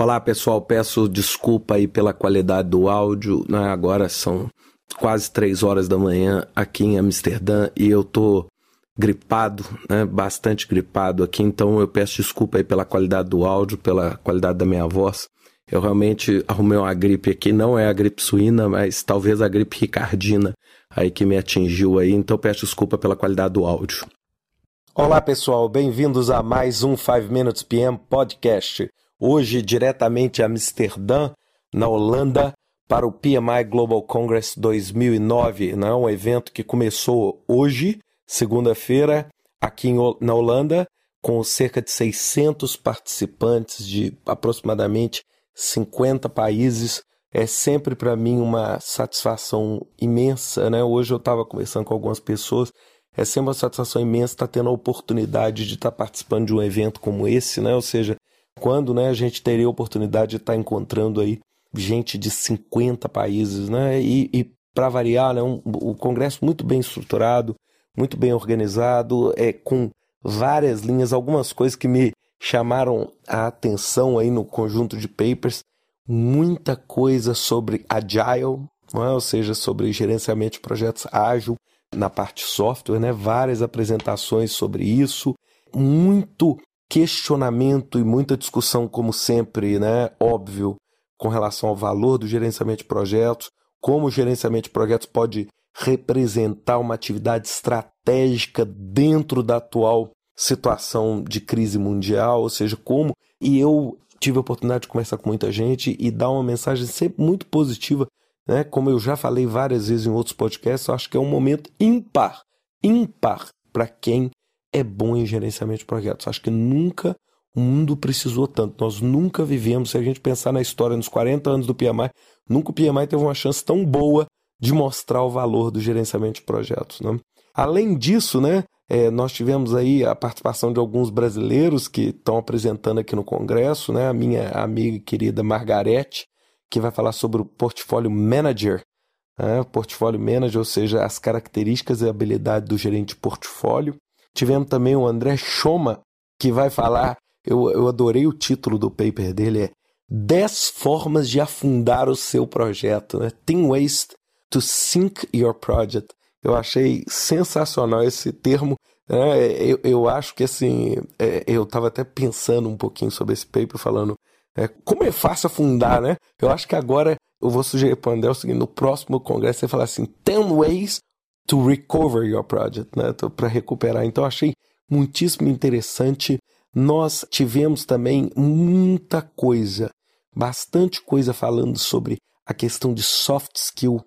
Olá pessoal, peço desculpa aí pela qualidade do áudio, né? agora são quase três horas da manhã aqui em Amsterdã e eu tô gripado, né? bastante gripado aqui, então eu peço desculpa aí pela qualidade do áudio, pela qualidade da minha voz. Eu realmente arrumei uma gripe aqui, não é a gripe suína, mas talvez a gripe ricardina aí que me atingiu aí, então peço desculpa pela qualidade do áudio. Olá pessoal, bem-vindos a mais um 5 Minutes PM Podcast hoje diretamente a Amsterdã, na Holanda, para o PMI Global Congress 2009, né? um evento que começou hoje, segunda-feira, aqui na Holanda, com cerca de 600 participantes de aproximadamente 50 países. É sempre para mim uma satisfação imensa. Né? Hoje eu estava conversando com algumas pessoas. É sempre uma satisfação imensa estar tendo a oportunidade de estar participando de um evento como esse, né? ou seja, quando né, a gente teria a oportunidade de estar encontrando aí gente de 50 países, né? E, e para variar, né, um, o Congresso muito bem estruturado, muito bem organizado, é, com várias linhas, algumas coisas que me chamaram a atenção aí no conjunto de papers, muita coisa sobre agile, é? ou seja, sobre gerenciamento de projetos ágil na parte software, né? várias apresentações sobre isso, muito questionamento e muita discussão, como sempre, né? Óbvio, com relação ao valor do gerenciamento de projetos, como o gerenciamento de projetos pode representar uma atividade estratégica dentro da atual situação de crise mundial, ou seja, como. E eu tive a oportunidade de conversar com muita gente e dar uma mensagem sempre muito positiva, né? Como eu já falei várias vezes em outros podcasts, eu acho que é um momento ímpar, ímpar para quem é bom em gerenciamento de projetos. Acho que nunca o mundo precisou tanto. Nós nunca vivemos, se a gente pensar na história, nos 40 anos do PMI, nunca o PMI teve uma chance tão boa de mostrar o valor do gerenciamento de projetos. Né? Além disso, né, é, nós tivemos aí a participação de alguns brasileiros que estão apresentando aqui no Congresso, né? a minha amiga querida Margarete, que vai falar sobre o Portfólio Manager, né? Portfólio Manager, ou seja, as características e habilidade do gerente de portfólio. Tivemos também o André Choma, que vai falar, eu, eu adorei o título do paper dele, é 10 formas de afundar o seu projeto, né? 10 ways to sink your project. Eu achei sensacional esse termo. Né? Eu, eu acho que assim, é, eu estava até pensando um pouquinho sobre esse paper, falando é, como é fácil afundar, né? Eu acho que agora eu vou sugerir para o André o seguinte: no próximo congresso você falar assim, 10 ways to recover your project, né? Para recuperar. Então achei muitíssimo interessante. Nós tivemos também muita coisa, bastante coisa falando sobre a questão de soft skill,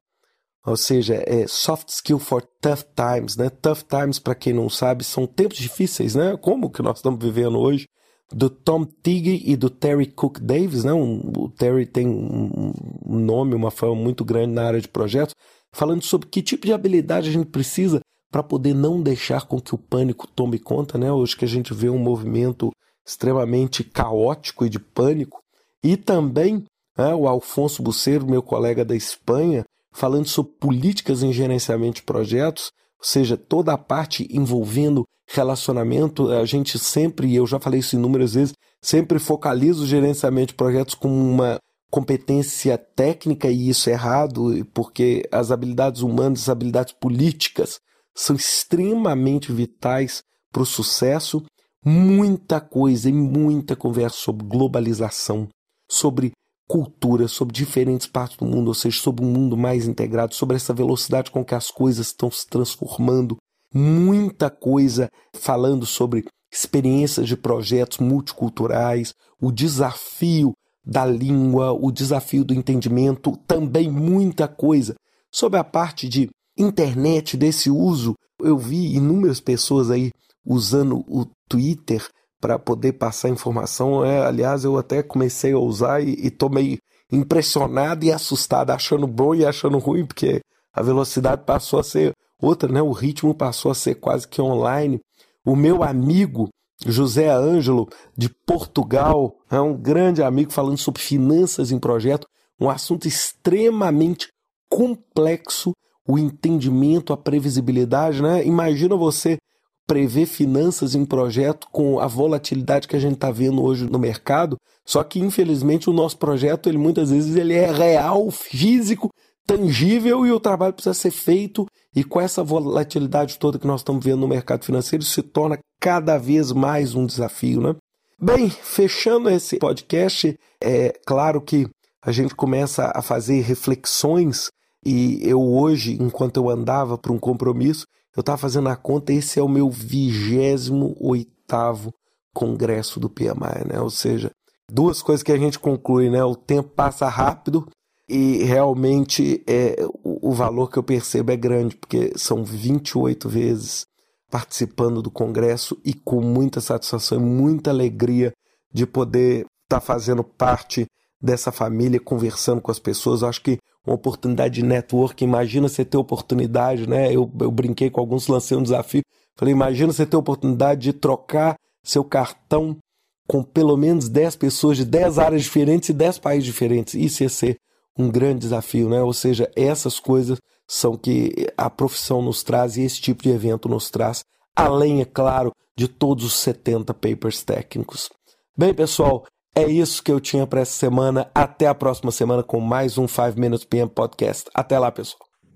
ou seja, é soft skill for tough times, né? Tough times, para quem não sabe, são tempos difíceis, né? Como que nós estamos vivendo hoje. Do Tom Tiggy e do Terry Cook Davis, né? Um, o Terry tem um nome, uma fama muito grande na área de projetos falando sobre que tipo de habilidade a gente precisa para poder não deixar com que o pânico tome conta, né? Hoje que a gente vê um movimento extremamente caótico e de pânico. E também né, o Alfonso Buceiro, meu colega da Espanha, falando sobre políticas em gerenciamento de projetos, ou seja, toda a parte envolvendo relacionamento, a gente sempre, e eu já falei isso inúmeras vezes, sempre focaliza o gerenciamento de projetos como uma competência técnica e isso é errado, porque as habilidades humanas, as habilidades políticas são extremamente vitais para o sucesso. Muita coisa e muita conversa sobre globalização, sobre cultura, sobre diferentes partes do mundo, ou seja, sobre um mundo mais integrado, sobre essa velocidade com que as coisas estão se transformando. Muita coisa falando sobre experiências de projetos multiculturais, o desafio da língua, o desafio do entendimento, também muita coisa. Sobre a parte de internet, desse uso, eu vi inúmeras pessoas aí usando o Twitter para poder passar informação. É, aliás, eu até comecei a usar e, estou meio impressionado e assustado, achando bom e achando ruim, porque a velocidade passou a ser outra, né? O ritmo passou a ser quase que online. O meu amigo José Ângelo, de Portugal, é um grande amigo falando sobre finanças em projeto, um assunto extremamente complexo, o entendimento, a previsibilidade, né? Imagina você prever finanças em projeto com a volatilidade que a gente está vendo hoje no mercado. Só que infelizmente o nosso projeto, ele muitas vezes ele é real, físico, tangível e o trabalho precisa ser feito e com essa volatilidade toda que nós estamos vendo no mercado financeiro, se torna cada vez mais um desafio, né? Bem, fechando esse podcast, é claro que a gente começa a fazer reflexões e eu hoje, enquanto eu andava para um compromisso, eu estava fazendo a conta, esse é o meu vigésimo oitavo congresso do PMI, né? Ou seja, duas coisas que a gente conclui, né? O tempo passa rápido e realmente é, o, o valor que eu percebo é grande, porque são 28 vezes participando do congresso e com muita satisfação e muita alegria de poder estar tá fazendo parte dessa família, conversando com as pessoas. Eu acho que uma oportunidade de network, imagina você ter oportunidade, né? Eu, eu brinquei com alguns, lancei um desafio. Falei, imagina você ter oportunidade de trocar seu cartão com pelo menos 10 pessoas de 10 áreas diferentes e 10 países diferentes. Isso ia ser um grande desafio, né? Ou seja, essas coisas são que a profissão nos traz e esse tipo de evento nos traz, além, é claro, de todos os 70 papers técnicos. Bem, pessoal, é isso que eu tinha para essa semana. Até a próxima semana com mais um 5 Minutes PM Podcast. Até lá, pessoal.